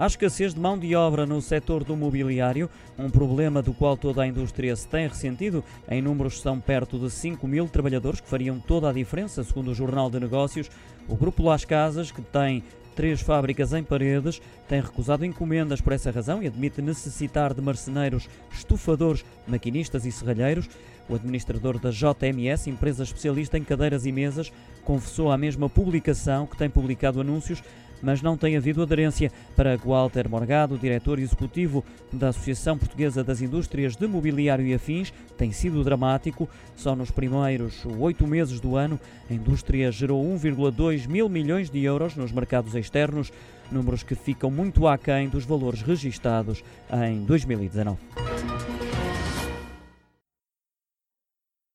Há escassez de mão de obra no setor do mobiliário, um problema do qual toda a indústria se tem ressentido. Em números, são perto de 5 mil trabalhadores que fariam toda a diferença, segundo o Jornal de Negócios. O Grupo Las Casas, que tem três fábricas em paredes, tem recusado encomendas por essa razão e admite necessitar de marceneiros, estufadores, maquinistas e serralheiros. O administrador da JMS, empresa especialista em cadeiras e mesas, confessou à mesma publicação que tem publicado anúncios mas não tem havido aderência. Para Walter Morgado, diretor executivo da Associação Portuguesa das Indústrias de Mobiliário e Afins, tem sido dramático. Só nos primeiros oito meses do ano, a indústria gerou 1,2 mil milhões de euros nos mercados externos, números que ficam muito aquém dos valores registados em 2019.